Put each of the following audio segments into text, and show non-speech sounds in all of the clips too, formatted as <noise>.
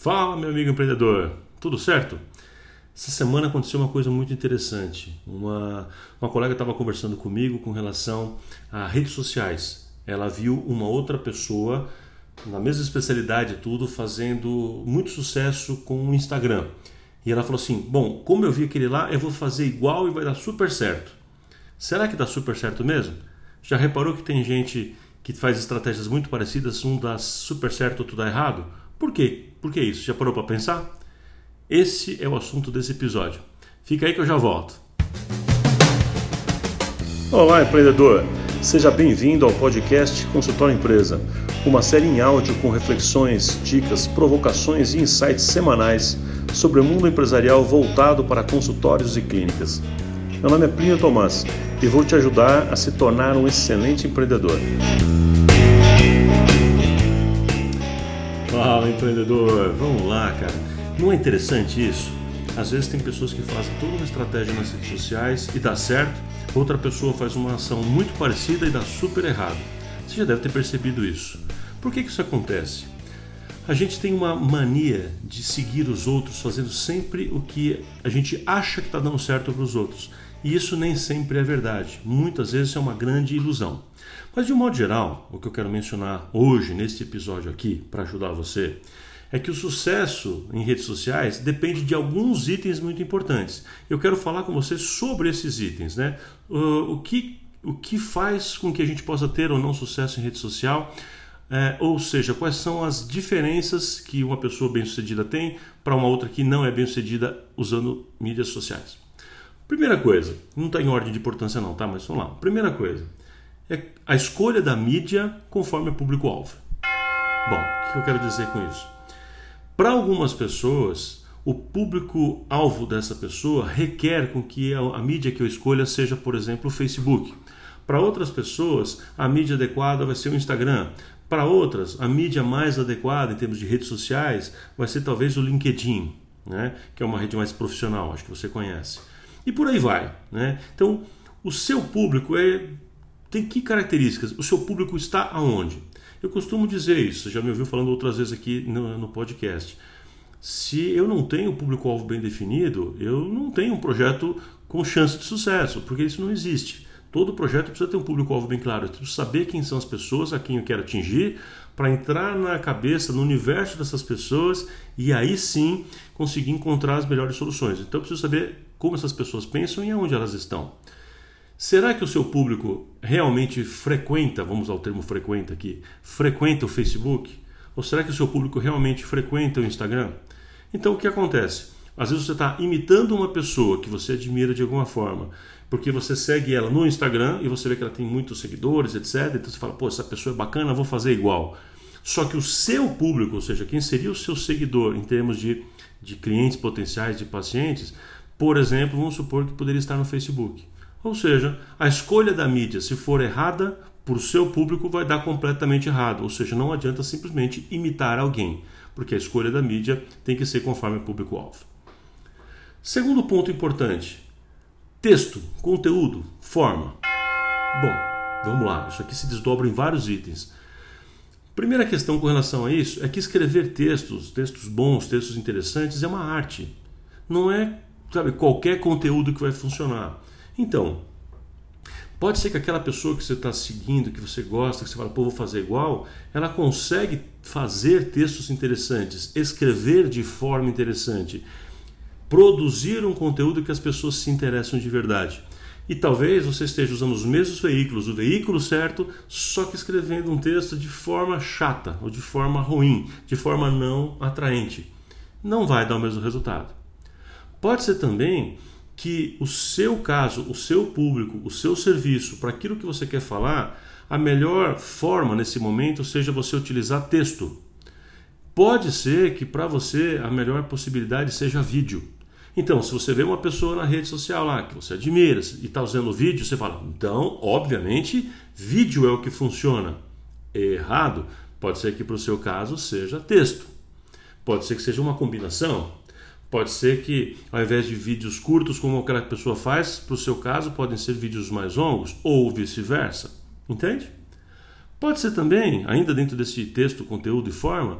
Fala, meu amigo empreendedor, tudo certo? Essa semana aconteceu uma coisa muito interessante. Uma, uma colega estava conversando comigo com relação a redes sociais. Ela viu uma outra pessoa na mesma especialidade tudo fazendo muito sucesso com o Instagram. E ela falou assim: Bom, como eu vi aquele lá, eu vou fazer igual e vai dar super certo. Será que dá super certo mesmo? Já reparou que tem gente que faz estratégias muito parecidas, um dá super certo, outro dá errado? Por quê? Por que isso? Já parou para pensar? Esse é o assunto desse episódio. Fica aí que eu já volto. Olá, empreendedor! Seja bem-vindo ao podcast Consultório Empresa, uma série em áudio com reflexões, dicas, provocações e insights semanais sobre o mundo empresarial voltado para consultórios e clínicas. Meu nome é Plínio Tomás e vou te ajudar a se tornar um excelente empreendedor. Empreendedor, vamos lá, cara. Não é interessante isso? Às vezes tem pessoas que fazem toda uma estratégia nas redes sociais e dá certo, outra pessoa faz uma ação muito parecida e dá super errado. Você já deve ter percebido isso. Por que, que isso acontece? A gente tem uma mania de seguir os outros fazendo sempre o que a gente acha que está dando certo para os outros. E isso nem sempre é verdade. Muitas vezes é uma grande ilusão. Mas de um modo geral, o que eu quero mencionar hoje neste episódio aqui para ajudar você é que o sucesso em redes sociais depende de alguns itens muito importantes. Eu quero falar com você sobre esses itens, né? O que o que faz com que a gente possa ter ou não sucesso em rede social? É, ou seja, quais são as diferenças que uma pessoa bem-sucedida tem para uma outra que não é bem-sucedida usando mídias sociais? Primeira coisa, não está em ordem de importância não, tá? Mas vamos lá. Primeira coisa, é a escolha da mídia conforme o público-alvo. Bom, o que eu quero dizer com isso? Para algumas pessoas, o público-alvo dessa pessoa requer com que a, a mídia que eu escolha seja, por exemplo, o Facebook. Para outras pessoas, a mídia adequada vai ser o Instagram. Para outras, a mídia mais adequada em termos de redes sociais vai ser talvez o LinkedIn, né? que é uma rede mais profissional, acho que você conhece. E por aí vai. Né? Então, o seu público é tem que características? O seu público está aonde? Eu costumo dizer isso, já me ouviu falando outras vezes aqui no, no podcast. Se eu não tenho público-alvo bem definido, eu não tenho um projeto com chance de sucesso, porque isso não existe. Todo projeto precisa ter um público-alvo bem claro. Eu preciso saber quem são as pessoas a quem eu quero atingir, para entrar na cabeça, no universo dessas pessoas e aí sim conseguir encontrar as melhores soluções. Então eu preciso saber como essas pessoas pensam e aonde elas estão. Será que o seu público realmente frequenta, vamos ao termo frequenta aqui, frequenta o Facebook? Ou será que o seu público realmente frequenta o Instagram? Então o que acontece? Às vezes você está imitando uma pessoa que você admira de alguma forma, porque você segue ela no Instagram e você vê que ela tem muitos seguidores, etc. Então você fala, pô, essa pessoa é bacana, vou fazer igual. Só que o seu público, ou seja, quem seria o seu seguidor em termos de, de clientes potenciais, de pacientes, por exemplo, vamos supor que poderia estar no Facebook. Ou seja, a escolha da mídia, se for errada, para o seu público vai dar completamente errado. Ou seja, não adianta simplesmente imitar alguém, porque a escolha da mídia tem que ser conforme o público-alvo. Segundo ponto importante: texto, conteúdo, forma. Bom, vamos lá, isso aqui se desdobra em vários itens. Primeira questão com relação a isso é que escrever textos, textos bons, textos interessantes, é uma arte. Não é, sabe, qualquer conteúdo que vai funcionar. Então, pode ser que aquela pessoa que você está seguindo, que você gosta, que você fala, pô, vou fazer igual, ela consegue fazer textos interessantes, escrever de forma interessante, produzir um conteúdo que as pessoas se interessam de verdade. E talvez você esteja usando os mesmos veículos, o veículo certo, só que escrevendo um texto de forma chata ou de forma ruim, de forma não atraente. Não vai dar o mesmo resultado. Pode ser também que o seu caso, o seu público, o seu serviço, para aquilo que você quer falar, a melhor forma nesse momento seja você utilizar texto. Pode ser que para você a melhor possibilidade seja vídeo. Então, se você vê uma pessoa na rede social lá que você admira e está usando vídeo, você fala, então, obviamente, vídeo é o que funciona. Errado, pode ser que para o seu caso seja texto. Pode ser que seja uma combinação. Pode ser que, ao invés de vídeos curtos, como aquela pessoa faz, para o seu caso, podem ser vídeos mais longos, ou vice-versa. Entende? Pode ser também, ainda dentro desse texto, conteúdo e forma,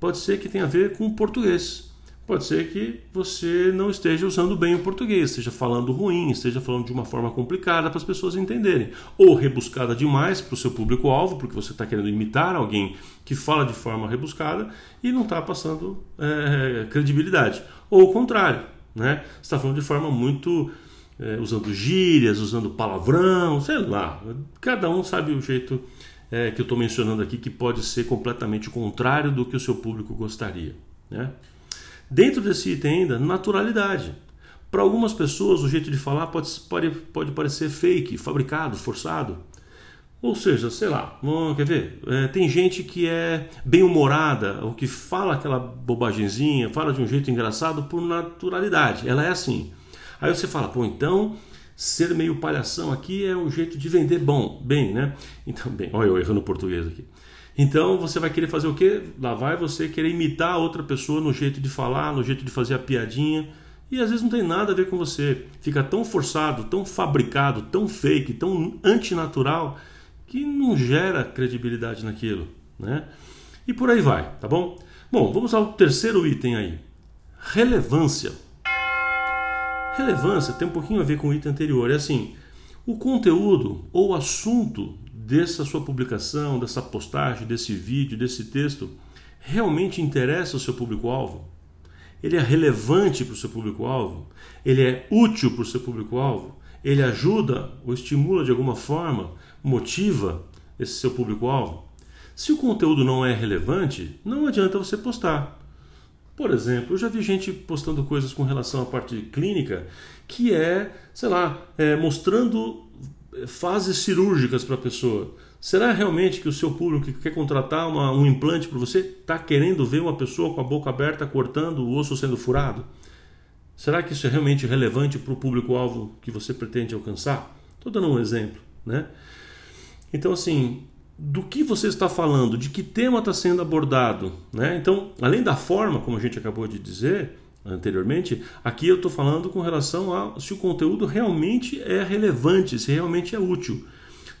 pode ser que tenha a ver com o português. Pode ser que você não esteja usando bem o português, esteja falando ruim, esteja falando de uma forma complicada para as pessoas entenderem, ou rebuscada demais para o seu público-alvo, porque você está querendo imitar alguém que fala de forma rebuscada e não está passando é, credibilidade. Ou o contrário, né? Você está falando de forma muito. É, usando gírias, usando palavrão, sei lá. Cada um sabe o jeito é, que eu estou mencionando aqui que pode ser completamente contrário do que o seu público gostaria. Né? Dentro desse item ainda, naturalidade. Para algumas pessoas, o jeito de falar pode, pode, pode parecer fake, fabricado, forçado. Ou seja, sei lá, quer ver? É, tem gente que é bem-humorada, ou que fala aquela bobagemzinha, fala de um jeito engraçado por naturalidade. Ela é assim. Aí você fala, pô, então ser meio palhação aqui é um jeito de vender bom, bem, né? Então, bem, olha eu errando português aqui. Então você vai querer fazer o quê? Lá vai você querer imitar outra pessoa no jeito de falar, no jeito de fazer a piadinha. E às vezes não tem nada a ver com você. Fica tão forçado, tão fabricado, tão fake, tão antinatural que não gera credibilidade naquilo, né? E por aí vai, tá bom? Bom, vamos ao terceiro item aí. Relevância. Relevância tem um pouquinho a ver com o item anterior. É assim, o conteúdo ou assunto dessa sua publicação, dessa postagem, desse vídeo, desse texto, realmente interessa o seu público-alvo? Ele é relevante para o seu público-alvo? Ele é útil para o seu público-alvo? Ele ajuda ou estimula de alguma forma, motiva esse seu público-alvo? Se o conteúdo não é relevante, não adianta você postar. Por exemplo, eu já vi gente postando coisas com relação à parte clínica que é, sei lá, é, mostrando fases cirúrgicas para a pessoa. Será realmente que o seu público que quer contratar uma, um implante para você está querendo ver uma pessoa com a boca aberta cortando o osso sendo furado? Será que isso é realmente relevante para o público-alvo que você pretende alcançar? Estou dando um exemplo, né? Então, assim, do que você está falando, de que tema está sendo abordado. Né? Então, além da forma, como a gente acabou de dizer anteriormente, aqui eu estou falando com relação a se o conteúdo realmente é relevante, se realmente é útil.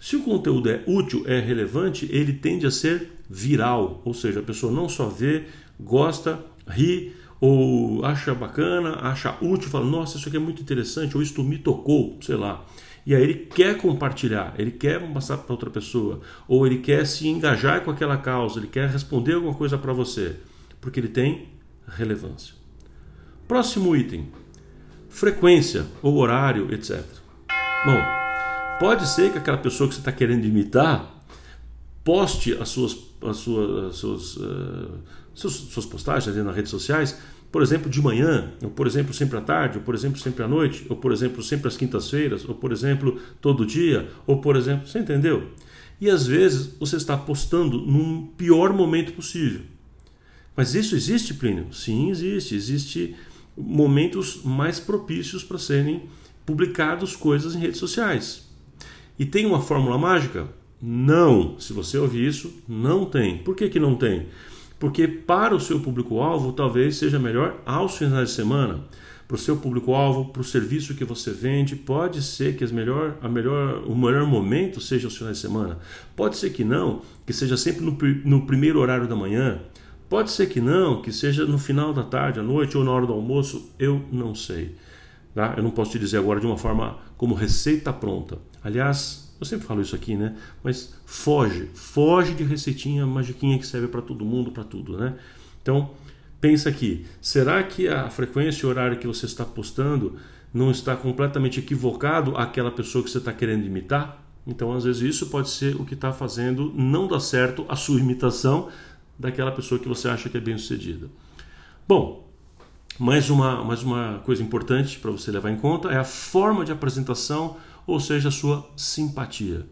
Se o conteúdo é útil, é relevante, ele tende a ser viral, ou seja, a pessoa não só vê, gosta, ri ou acha bacana, acha útil, fala, nossa, isso aqui é muito interessante, ou isto me tocou, sei lá. E aí ele quer compartilhar, ele quer passar para outra pessoa, ou ele quer se engajar com aquela causa, ele quer responder alguma coisa para você, porque ele tem relevância. Próximo item: frequência ou horário, etc. Bom, pode ser que aquela pessoa que você está querendo imitar poste as suas, as suas, as suas, uh, suas, suas postagens nas redes sociais por exemplo, de manhã, ou por exemplo, sempre à tarde, ou por exemplo, sempre à noite, ou por exemplo, sempre às quintas-feiras, ou por exemplo, todo dia, ou por exemplo, você entendeu? E às vezes você está postando num pior momento possível. Mas isso existe, Plínio? Sim, existe. Existe momentos mais propícios para serem publicados coisas em redes sociais. E tem uma fórmula mágica? Não. Se você ouvir isso, não tem. Por que, que não tem? Porque para o seu público-alvo talvez seja melhor aos finais de semana. Para o seu público-alvo, para o serviço que você vende, pode ser que as melhor, a melhor, o melhor momento seja os finais de semana. Pode ser que não, que seja sempre no, no primeiro horário da manhã. Pode ser que não, que seja no final da tarde, à noite ou na hora do almoço. Eu não sei. Tá? Eu não posso te dizer agora de uma forma como receita pronta. Aliás, eu sempre falo isso aqui, né? Mas foge, foge de receitinha magiquinha que serve para todo mundo, para tudo, né? Então, pensa aqui, será que a frequência e horário que você está postando não está completamente equivocado àquela pessoa que você está querendo imitar? Então, às vezes, isso pode ser o que está fazendo não dar certo a sua imitação daquela pessoa que você acha que é bem sucedida. Bom, mais uma, mais uma coisa importante para você levar em conta é a forma de apresentação ou seja, sua simpatia.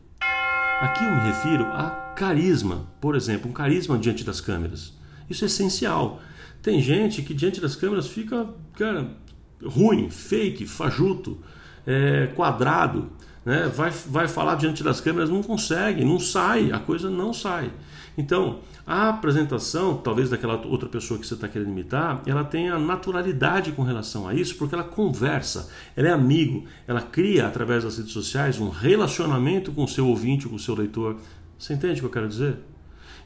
Aqui eu me refiro a carisma, por exemplo, um carisma diante das câmeras. Isso é essencial. Tem gente que diante das câmeras fica, cara, ruim, fake, fajuto, é, quadrado, né? vai, vai falar diante das câmeras, não consegue, não sai, a coisa não sai. Então, a apresentação, talvez daquela outra pessoa que você está querendo imitar, ela tem a naturalidade com relação a isso, porque ela conversa, ela é amigo, ela cria através das redes sociais um relacionamento com o seu ouvinte, com o seu leitor. Você entende o que eu quero dizer?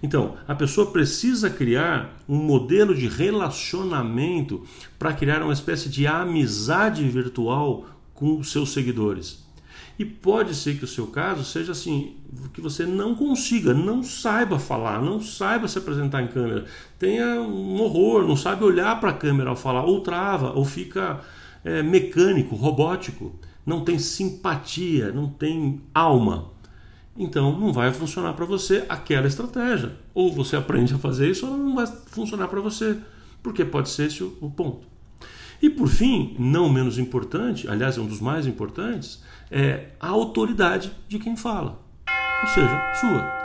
Então, a pessoa precisa criar um modelo de relacionamento para criar uma espécie de amizade virtual com os seus seguidores. E pode ser que o seu caso seja assim, que você não consiga, não saiba falar, não saiba se apresentar em câmera, tenha um horror, não sabe olhar para a câmera ao falar, ou trava, ou fica é, mecânico, robótico, não tem simpatia, não tem alma. Então não vai funcionar para você aquela estratégia. Ou você aprende a fazer isso, ou não vai funcionar para você, porque pode ser esse o ponto. E por fim, não menos importante, aliás, é um dos mais importantes, é a autoridade de quem fala, ou seja, sua.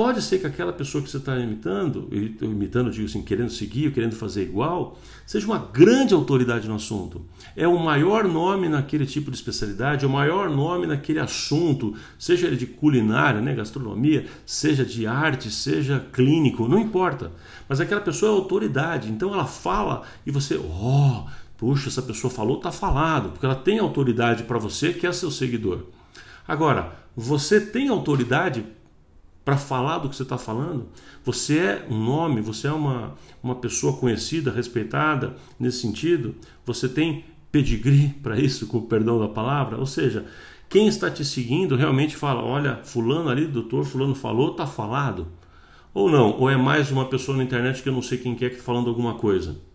Pode ser que aquela pessoa que você está imitando, imitando, digo assim, querendo seguir querendo fazer igual, seja uma grande autoridade no assunto. É o maior nome naquele tipo de especialidade, é o maior nome naquele assunto, seja ele de culinária, né, gastronomia, seja de arte, seja clínico, não importa. Mas aquela pessoa é autoridade, então ela fala e você, oh, puxa, essa pessoa falou, está falado, porque ela tem autoridade para você que é seu seguidor. Agora, você tem autoridade para falar do que você está falando. Você é um nome, você é uma, uma pessoa conhecida, respeitada nesse sentido. Você tem pedigree <laughs> para isso, com o perdão da palavra. Ou seja, quem está te seguindo realmente fala: olha, Fulano ali, doutor Fulano falou, está falado. Ou não, ou é mais uma pessoa na internet que eu não sei quem é que está falando alguma coisa.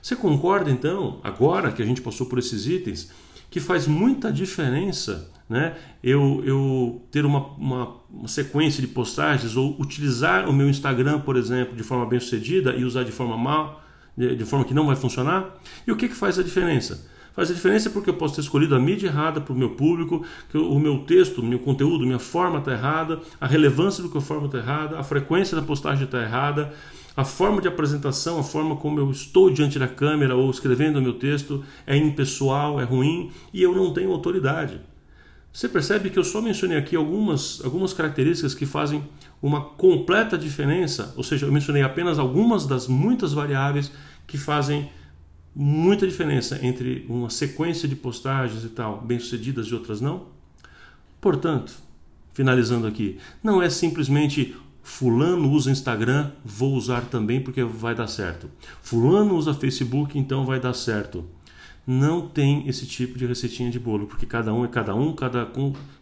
Você concorda então, agora que a gente passou por esses itens, que faz muita diferença né? eu, eu ter uma, uma, uma, sequência de postagens ou utilizar o meu Instagram, por exemplo, de forma bem sucedida e usar de forma mal, de, de forma que não vai funcionar? E o que, que faz a diferença? Faz a diferença porque eu posso ter escolhido a mídia errada para o meu público, que o meu texto, o meu conteúdo, minha forma está errada, a relevância do que eu formo está errada, a frequência da postagem está errada, a forma de apresentação, a forma como eu estou diante da câmera ou escrevendo o meu texto é impessoal, é ruim e eu não tenho autoridade. Você percebe que eu só mencionei aqui algumas, algumas características que fazem uma completa diferença, ou seja, eu mencionei apenas algumas das muitas variáveis que fazem muita diferença entre uma sequência de postagens e tal, bem-sucedidas e outras não. Portanto, finalizando aqui, não é simplesmente fulano usa Instagram, vou usar também porque vai dar certo. Fulano usa Facebook, então vai dar certo não tem esse tipo de receitinha de bolo, porque cada um é cada um, cada,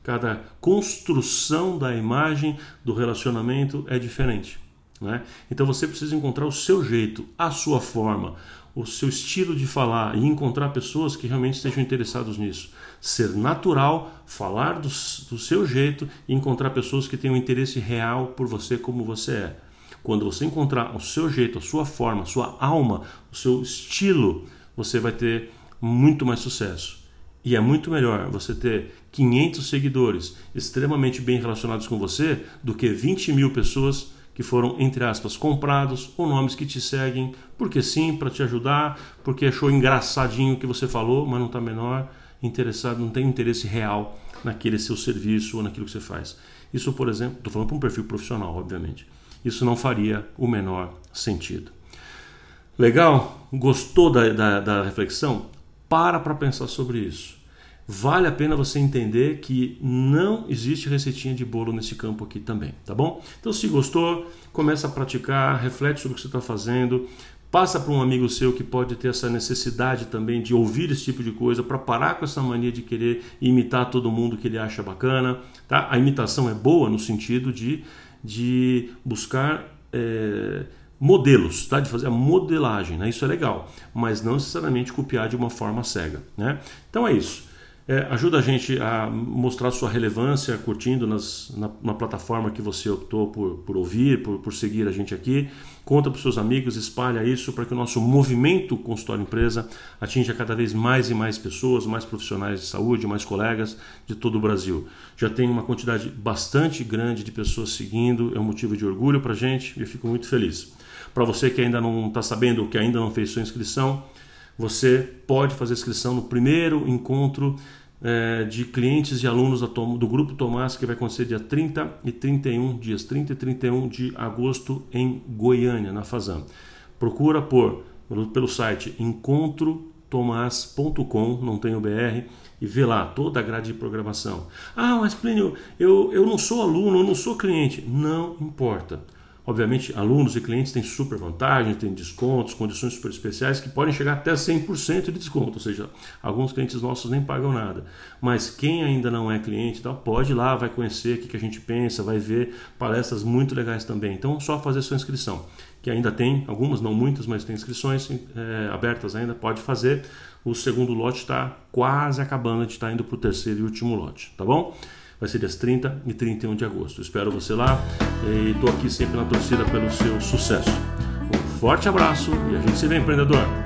cada construção da imagem do relacionamento é diferente. Né? Então você precisa encontrar o seu jeito, a sua forma, o seu estilo de falar e encontrar pessoas que realmente estejam interessados nisso. Ser natural, falar do, do seu jeito e encontrar pessoas que tenham interesse real por você como você é. Quando você encontrar o seu jeito, a sua forma, a sua alma, o seu estilo, você vai ter muito mais sucesso. E é muito melhor você ter 500 seguidores extremamente bem relacionados com você do que 20 mil pessoas que foram, entre aspas, comprados ou nomes que te seguem porque sim, para te ajudar, porque achou engraçadinho o que você falou, mas não está menor interessado, não tem interesse real naquele seu serviço ou naquilo que você faz. Isso, por exemplo, estou falando para um perfil profissional, obviamente. Isso não faria o menor sentido. Legal? Gostou da, da, da reflexão? para para pensar sobre isso. Vale a pena você entender que não existe receitinha de bolo nesse campo aqui também, tá bom? Então, se gostou, começa a praticar, reflete sobre o que você está fazendo, passa para um amigo seu que pode ter essa necessidade também de ouvir esse tipo de coisa para parar com essa mania de querer imitar todo mundo que ele acha bacana, tá? A imitação é boa no sentido de, de buscar é, modelos, tá? de fazer a modelagem, né? isso é legal, mas não necessariamente copiar de uma forma cega. Né? Então é isso. É, ajuda a gente a mostrar sua relevância curtindo nas, na, na, plataforma que você optou por, por ouvir, por, por seguir a gente aqui. Conta para os seus amigos, espalha isso para que o nosso movimento Consultório Empresa atinja cada vez mais e mais pessoas, mais profissionais de saúde, mais colegas de todo o Brasil. Já tem uma quantidade bastante grande de pessoas seguindo, é um motivo de orgulho para a gente e eu fico muito feliz. Para você que ainda não está sabendo, que ainda não fez sua inscrição, você pode fazer inscrição no primeiro encontro é, de clientes e alunos do Grupo Tomás, que vai acontecer dia 30 e 31, dias 30 e 31 de agosto em Goiânia, na Fazam. Procura por, pelo site Encontro plíniotomás.com, não tem o BR, e vê lá toda a grade de programação. Ah, mas Plínio, eu, eu não sou aluno, eu não sou cliente. Não importa. Obviamente, alunos e clientes têm super vantagens, têm descontos, condições super especiais que podem chegar até 100% de desconto, ou seja, alguns clientes nossos nem pagam nada. Mas quem ainda não é cliente, tá, pode ir lá, vai conhecer o que, que a gente pensa, vai ver palestras muito legais também. Então, só fazer sua inscrição, que ainda tem, algumas, não muitas, mas tem inscrições é, abertas ainda, pode fazer. O segundo lote está quase acabando, a gente está indo para o terceiro e último lote, tá bom? Vai ser dias 30 e 31 de agosto. Espero você lá e estou aqui sempre na torcida pelo seu sucesso. Um forte abraço e a gente se vê, empreendedor.